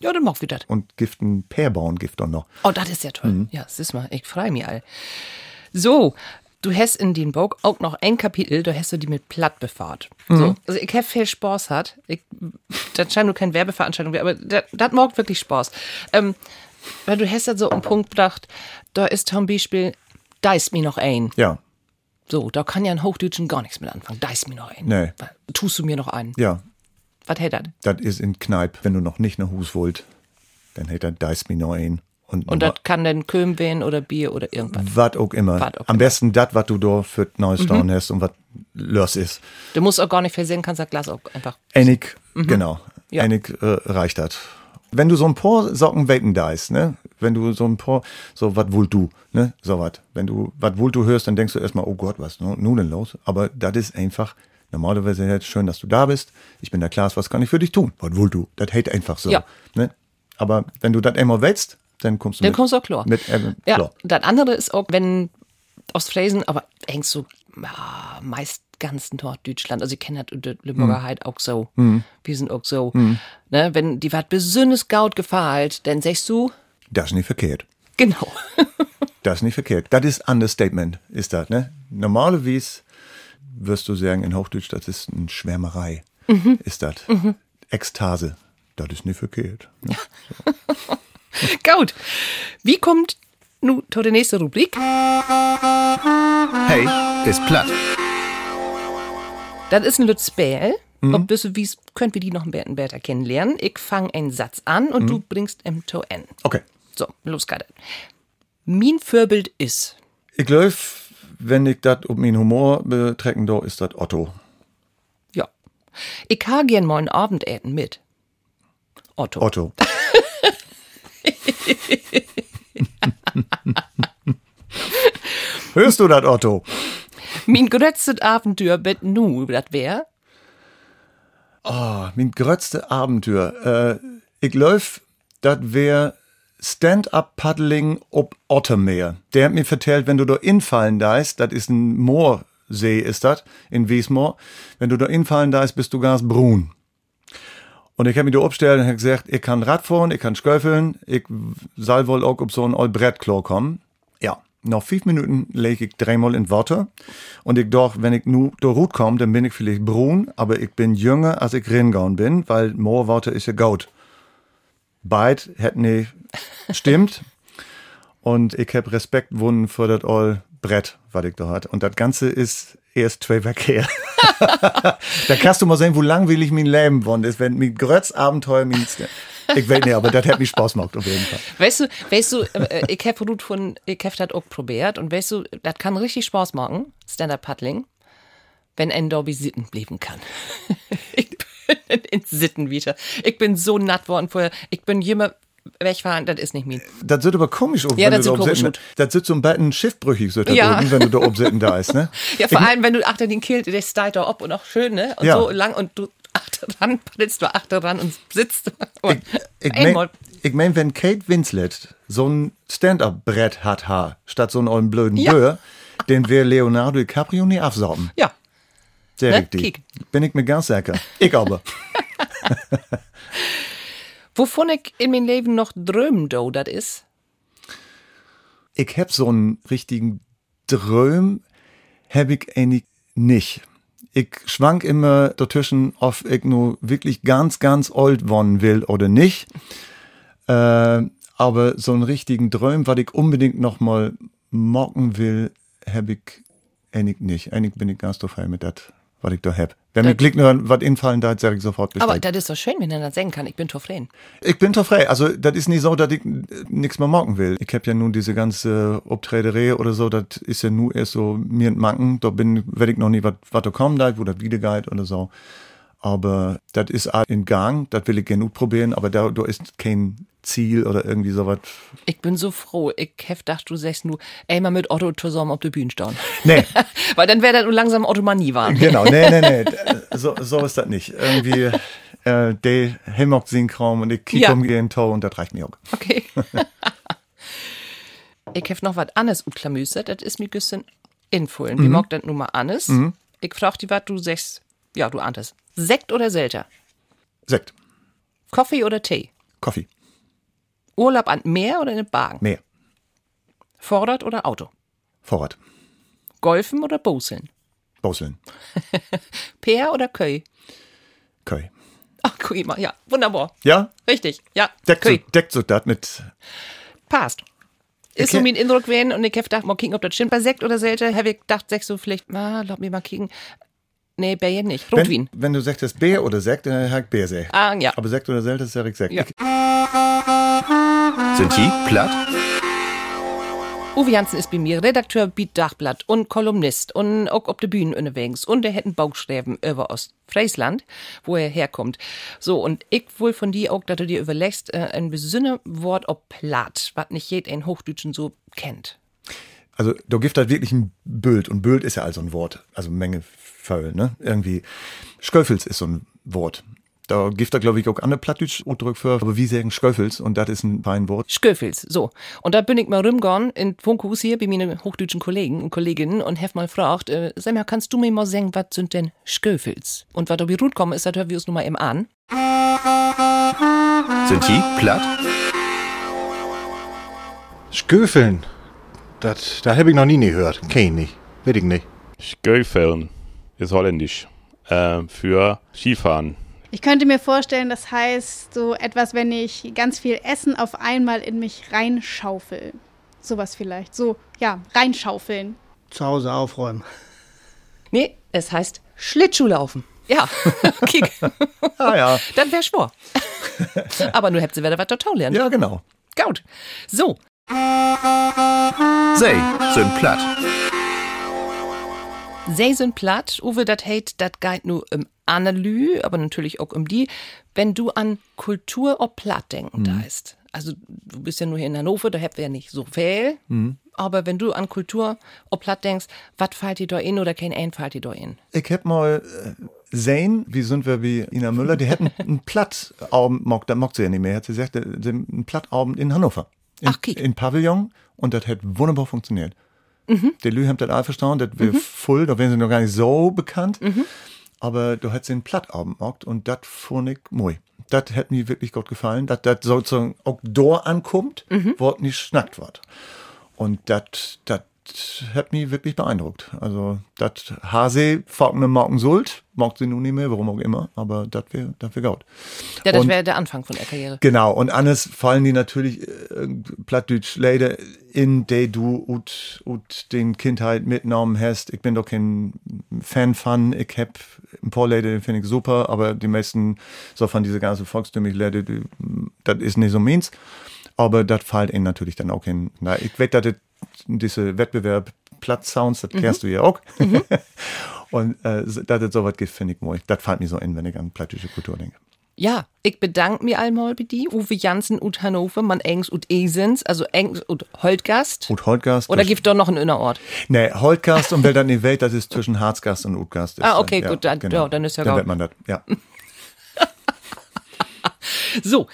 Ja, dann mach wir das. Und Giften, Peer bauen Gift dann noch. Oh, das ist ja toll. Mhm. Ja, siehst mal, ich freu mich all. So, du hast in den Buch auch noch ein Kapitel, da hast du die mit Platt befahrt. Mhm. So, also ich hab viel Spaß hat. Ich, das scheint nur keine Werbeveranstaltung, aber das, macht wirklich Spaß. Ähm, weil du hast halt so einen Punkt gedacht, da ist zum Beispiel, da ist mir noch ein. Ja, So, da kann ja ein Hochdeutschen gar nichts mit anfangen. Da ist mir noch ein. Nee. Tust du mir noch ein. ja. Was hält das? Das ist in Kneipp, wenn du noch nicht nach Hus wollt, dann hält er Dice mir noch ein. Und, Und das kann dann Köhm werden oder Bier oder irgendwas. was auch immer. Wat auch Am immer. besten das, was du da für Neues mhm. hast und was los ist. Du musst auch gar nicht versehen, kannst das Glas auch einfach. Einig, genau. Ja. Einig äh, reicht das. Wenn du so ein paar Socken wetten dice, ne? Wenn du so ein paar, so was wohl du, ne? So was. Wenn du was wohl du hörst, dann denkst du erstmal, oh Gott, was nu- nun denn los? Aber das ist einfach, normalerweise jetzt schön, dass du da bist. Ich bin der Klaas, was kann ich für dich tun? Was wohl du? Das hält einfach so. Ja. Ne? Aber wenn du das einmal willst, dann kommst du Dann mit. kommst du auch klar. Mit, äh, Ja, klar. das andere ist auch, wenn aus Fräsen, aber hängst du ja, meist ganz Norddeutschland. Also ich kenne das Lübecker halt auch so. Wir sind auch so. Ne, wenn die was besonders gaut gefällt, dann sagst du, Das ist nicht verkehrt. genau. Das ist nicht verkehrt. Das ist Understatement, ist das, ne? Normalerweise wirst du sagen in Hochdeutsch, das ist eine Schwärmerei. Ist das. Ekstase. Das ist nicht verkehrt. Ne? Gut. Wie kommt nu zu der nächsten Rubrik? Hey, ist platt. Das ist ein Lützbäl. Ob bisschen wie könnt wir die noch ein bisschen besser kennenlernen. Ich fange einen Satz an und du bringst M to N. Okay. So, los geht. Mein Vorbild ist. Ich glaube, wenn ich das um meinen Humor betrecken da, ist das Otto. Ja. Ich ha gern mal ein Abendessen mit. Otto. Otto. Hörst du das, Otto? Mein grötztes Abenteuer bet nu, das wär. Mein grötzte Abenteuer. Äh, ich glaube, das wär Stand-up-Paddling ob Ottermeer. Der hat mir vertellt, wenn du da infallen dast, das ist ein Moorsee, ist das, in Wiesmoor. Wenn du da infallen dast, bist du ganz brun. Und ich habe mich da aufgestellt und hab gesagt, ich kann Radfahren, ich kann sköffeln, ich soll wohl auch auf so ein old Brettklo kommen. Ja, nach fünf Minuten lege ich dreimal in Wasser. Und ich doch, wenn ich nu da Rut komme, dann bin ich vielleicht brun, aber ich bin jünger, als ich ringaun bin, weil Moorwater ist ja gaut. Beid hätte nicht stimmt. Und ich hab Respekt wunnen für das all Brett, was ich da hat. Und das Ganze ist erst zwei her. da kannst du mal sehen, wo langweilig mein Leben geworden ist, wenn mein grötz Abenteuer mein ich weiß nicht, aber das hat mich Spaß gemacht, auf jeden Fall. Weißt du, weißt du, äh, ich habe Ruth von, ich habe das auch probiert und weißt du, das kann richtig Spaß machen, Stand-Up-Paddling, wenn ein Dobby sitten bleiben kann. ich in Sitten wieder. Ich bin so natt worden vorher. Ich bin jemand, wegfahren, das ist nicht mir. Das wird aber komisch, ja, wenn das du da komisch oben Das wird so ein bisschen schiffbrüchig, so Ja. oben, wenn du da oben sitzen da ist, ne? Ja, vor allem, wenn du achter den Kilt, der steigt da ab und auch schön, ne? Und Ja. so lang und du achter dran, paddelst du achter dran und sitzt. Ich einmal. mein, ich mein, wenn Kate Winslet so ein Stand-up-Brett hat, ha, statt so einen ollen blöden Ja. Böhr, den wäre Leonardo DiCaprio nie aufsaugen. Ja. Sehr Ne? richtig. Kiek. Bin ich mir ganz sicher. Ich aber. Wovon ich in meinem Leben noch drömen, do, das ist. ich hab so einen richtigen Dröm, hab ich eigentlich nicht. Ich schwank immer dazwischen, ob ich nur wirklich ganz, ganz old worden will oder nicht. Äh, aber so einen richtigen Dröm, was ich unbedingt noch mal mocken will, hab ich eigentlich nicht. Eigentlich bin ich ganz zufrieden mit das, was ich da hab. Wenn mir Glück nur was infallen da, sag ich sofort Bescheid. Aber das ist doch schön, wenn er das sagen kann. Ich bin zufrieden. Ich bin frei. Also, das ist nicht so, dass ich nichts mehr machen will. Ich hab ja nun diese ganze Obträderei oder so, das ist ja nur erst so mir entmacken. Da bin, werd ich noch nie was, was da kommen da, wo das wieder geht oder so. Aber das ist auch in Gang, das will ich gerne probieren, aber da, da ist kein Ziel oder irgendwie sowas. Ich bin so froh. Ich hab gedacht, du sagst nur, ey, mal mit Otto zusammen auf der Bühne stehen. Nee, Weil dann wäre das nur langsam Ottomanie waren. genau, nee, nee, nee. So, so ist das nicht. Irgendwie, äh, der hemmockt synchron und ich kick Ja. um den Tor und das reicht mir auch. Okay. ich hab noch was anderes uklamüset, das ist mir güssen infullen. Wie mag das nun mal anders? Ich frag dich, was du sagst. Ja, du ahntest. Sekt oder Selter? Sekt, Kaffee oder Tee? Kaffee, Urlaub an Meer oder in den Wagen? mehr, Vorrat oder Auto? Vorrat, Golfen oder Boseln? Boseln, Peer oder Köy? Köy. Ach, guck mal, ja, wunderbar. Ja? Richtig, ja. Deckt so, deckt so das mit. Passt. Ist so mein Eindruck gewesen und ich hab gedacht, mal kicken, ob das stimmt. Bei Sekt oder Selter hab ich gedacht, Sekt so vielleicht, ah, lass mich mal kicken. Nee, Bier nicht. Rotwein. Wenn, wenn du sagst, das Bär oder Sekt, dann Bär Sekt. Ah, ja. Aber Sekt oder Sekt, das sag ich Sekt. Ja. Sind die platt? Uwe Janssen ist bei mir Redakteur Beat Dachblatt und Kolumnist und auch auf der Bühne unterwegs. Und er hat einen Bauchschreiben über Ostfriesland, wo er herkommt. So, und ich wohl von dir auch, dass du dir überlegst, äh, ein besonderes Wort ob platt, was nicht jeder in Hochdeutschen so kennt. Also, da gibt halt wirklich ein Bild. Und Bild ist ja also ein Wort. Also Menge voll, ne? Irgendwie. Schköffels ist so ein Wort. Da gibt da, glaube ich, auch andere Plattdeutsch Ausdruck für. Aber wie sagen Schköffels? Und das ist ein fein Wort. Sköfels, so. Und da bin ich mal rumgegangen in Funkhus hier bei meinen hochdeutschen Kollegen und Kolleginnen und hab mal gefragt, äh, sag mal, kannst du mir mal sagen, was sind denn Sköfels? Und was da wie gut kommen ist, das hören wir uns nun mal eben an. Sind die platt? Sköfeln. Das, da habe ich noch nie gehört. Kenn ich nicht. Weiß ich nicht. Skeufeln ist holländisch. Äh, für Skifahren. Ich könnte mir vorstellen, das heißt so etwas, wenn ich ganz viel Essen auf einmal in mich reinschaufel. Sowas vielleicht. So, ja, reinschaufeln. Zu Hause aufräumen. Nee, es heißt Schlittschuhlaufen. Ja, kick. Ah ja. Dann wär schwor. Aber nur habt ihr wieder was total lernen. Ja, genau. Gut. So, Sei sind platt. sie sind platt. Uwe, dat heit, dat geht nur um Analy, aber natürlich auch um die. Wenn du an Kultur ob platt denken da ist. Also, du bist ja nur hier in Hannover, da habt wir ja nicht so viel. Aber wenn du an Kultur ob platt denkst, was fällt dir da in oder kein ein fällt dir da in? Ich hab mal äh, sehen, wie sind wir wie Ina Müller, die hätten einen Plattabend, da mockt sie ja nicht mehr, hat sie gesagt, einen Plattabend in Hannover. In, Ach. In Pavillon und das hat wunderbar funktioniert. Die Lü haben das all verstanden, das wäre voll, da wären sie noch gar nicht so bekannt. Aber du hättest den Plattabend mockt und das fand ich moi. Das hat mir wirklich gut gefallen, dass das sozusagen auch dort ankommt, wo es nicht schnackt wird. Und das, das hat mich wirklich beeindruckt. Also, das Hase, Falkene Morgen Sult, mag sie nun nicht mehr, warum auch immer, aber das wäre das wär gut. Ja, das wäre der Anfang von der Karriere. Genau, und anders fallen die natürlich äh, plattdeutsch leider in, die du ut, ut den Kindheit mitgenommen hast. Ich bin doch kein Fan von, ich hab ein paar Leute, finde ich super, aber die meisten so von diese ganze volkstümliche Leute, das ist nicht so meins. Aber das fällt ihnen natürlich dann auch hin. Na, ich wette, dass das- diese Wettbewerb Platzsounds, das kennst du ja auch. Und äh, dass es sowas gibt, finde ich mooi. Das fällt mir so in, wenn ich an plattdeutsche Kultur denke. Ja, ich bedanke mich einmal bei dir, Uwe Jansen und Hannover, man Engs und Esens, also Engs und Holtgast. Und Holtgast. Oder gibt doch noch einen Innerort? Nee, Holtgast und wer dann nicht wählt, das ist zwischen Harzgast und Utgast. Ah, dann, okay, gut, dann- ja, dann ist ja Dann wird man das, ja. So,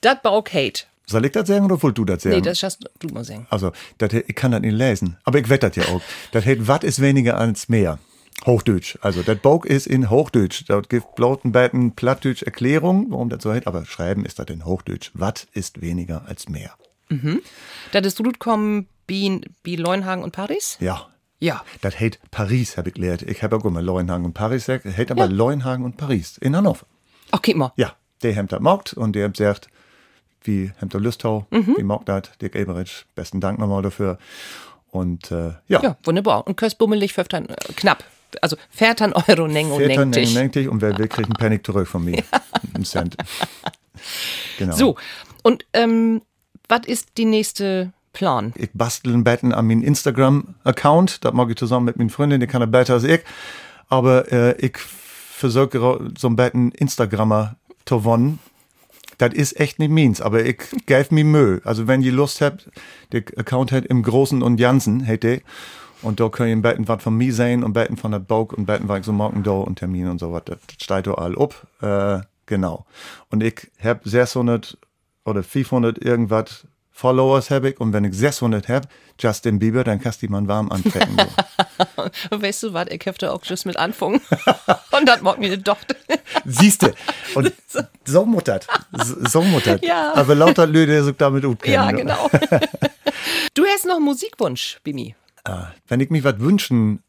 das war Kate. Soll ich das sagen oder wollt du das sagen? Nee, das hast du mal sagen. also, das, ich kann das nicht lesen, aber ich wette das ja auch. Das heißt, was ist weniger als mehr? Hochdeutsch. Also, das Buch ist in Hochdeutsch. Dort gibt bloten Betten Plattdeutsch Erklärung, warum das so heißt, aber schreiben ist das in Hochdeutsch. Was ist weniger als mehr? Das ist gut kommen wie, wie Leuenhagen und Paris? Ja. Ja. Das heißt Paris, habe ich gelernt. Ich habe auch immer Leuenhagen und Paris gesagt. Das heißt aber Ja. Leuenhagen und Paris in Hannover. Okay, mal. Ja, der haben das mockt und der hat sagt, wie Lust hau, Mhm. wie das, Dirk Eberitsch, besten Dank nochmal dafür. Und äh, ja, Ja, wunderbar. Und Köst bummelig, fünftan, äh, knapp. Also, fährt an Euro Neng und Neng dich und wer will, kriegt einen Panic zurück von mir. Einen Cent. Genau. So, und ähm, was ist die nächste Plan? Ich bastel ein Betten an meinen Instagram-Account, das mag ich zusammen mit meinen Freundin, die kann er besser als ich. Aber äh, ich versuche so ein Betten Instagrammer zu wonnen. Das ist echt nicht meins, aber ich gebe mir Mühe. Also wenn ihr Lust habt, der Account hat im Großen und Jansen, hätte und da könnt ihr Betten was von mir sehen und Betten von der Bauch und Betten was so morgen da und Termin und so was. Das steht da all up. Äh, genau. Und ich hab 600 oder 500 irgendwas Followers hab ich und wenn ich 600 hab, Justin Bieber, dann kannst du man warm antreffen. So. Weißt du was, ich köfte auch just mit anfangen. und das macht mir eine Tochter. Siehste. Und so muttert. So, muttert. Ja. Aber lauter Leute sich damit gut ja, genau. du hast noch einen Musikwunsch, Bimi. Wenn ich mich was wünschen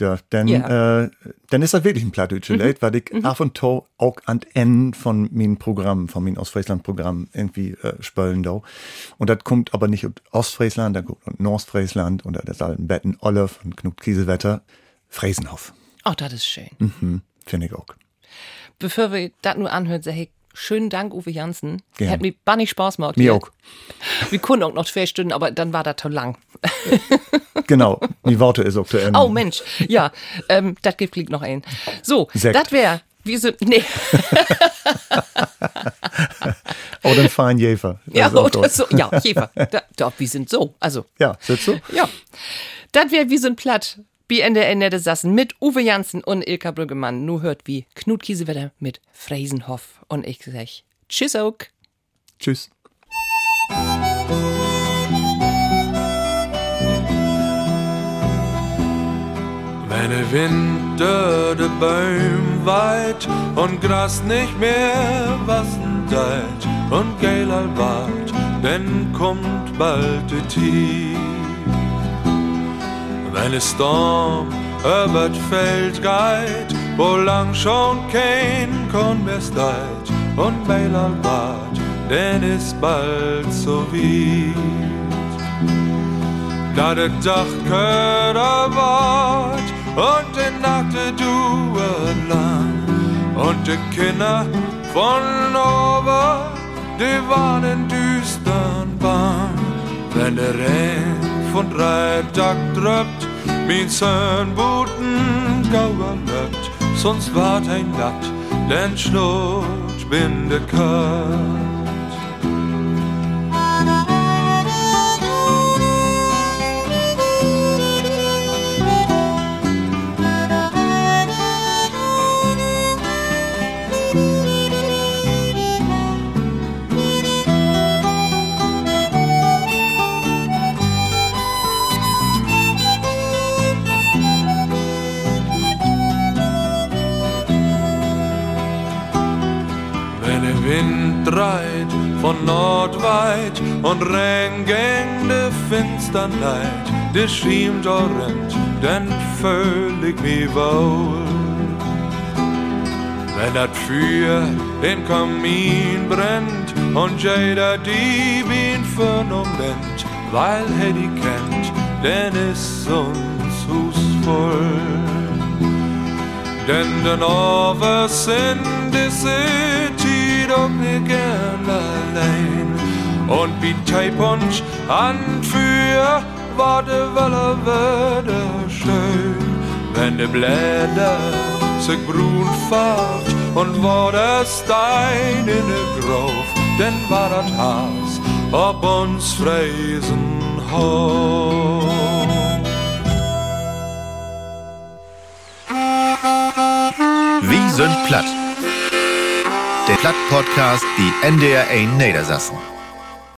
darf, dann, Ja. äh, dann ist das wirklich ein plattdeutsche Lied, weil ich ab und zu auch an Ende von meinem Programm, von meinem Ostfriesland-Programm irgendwie äh, spölen da. Und das kommt aber nicht aus Ostfriesland, dann kommt aus Nordfriesland und das ist ein Betten Olive und Knut Kieselwetter, Friesenhof. Ach, das ist schön. Mhm, Finde ich auch. Bevor wir das nur anhören, sag ich, schönen Dank, Uwe Jansen. Gern. Hat mir bannig Spaß gemacht. Mir auch. Wir konnten auch noch zwei Stunden, aber dann war das zu lang. Genau. Die Worte ist auch zu Ende. Oh Mensch, ja, ähm, das gibt liegt noch ein. So, das wäre, wir sind, nee, Oder ein fein Jäfer. Ja, oder so, ja, Jefer, da, doch, wir sind so, also, Ja, sitzt du? ja. Das wäre, wir sind platt, wie in der Ende Sassen mit Uwe Jansen und Ilka Brüggemann. Nur hört wie Knut Kiesewetter mit Freisenhoff und ich sag, tschüss auch. Tschüss. Wenn der Winter de Bäum weit und Gras nicht mehr wassen deit und gel all wart, dann kommt bald de Tief. Wenn es Storm übert Feld geht, wo lang schon kein Korn mehr steit und all wart, denn ist bald so weit da der Dach köder wart und die Nacht duet lang und die Kinder von oben, die waren düstern bang. Wenn der Regen von drei Tag drückt, mein Sonnenbuten gauer löbt, sonst wart ein Natt, denn Schlot bin de Und Regen de Finsternheit, de schiemt orrend, denn völlig wie wohl. Wenn das Feuer den Kamin brennt und jeder die Bien für Moment, weil er die kennt, denn ist uns Hus voll. Denn den Overs in die City doch nicht gern allein. Und wie Teipunch an für war de Welle wieder schön, wenn de Blätter sich brun färbt und war der Stein in der Grove, denn war das Haus ob uns Freisen hoch. Wie sind platt? Der Platt-Podcast, die NDR 1 Niedersassen.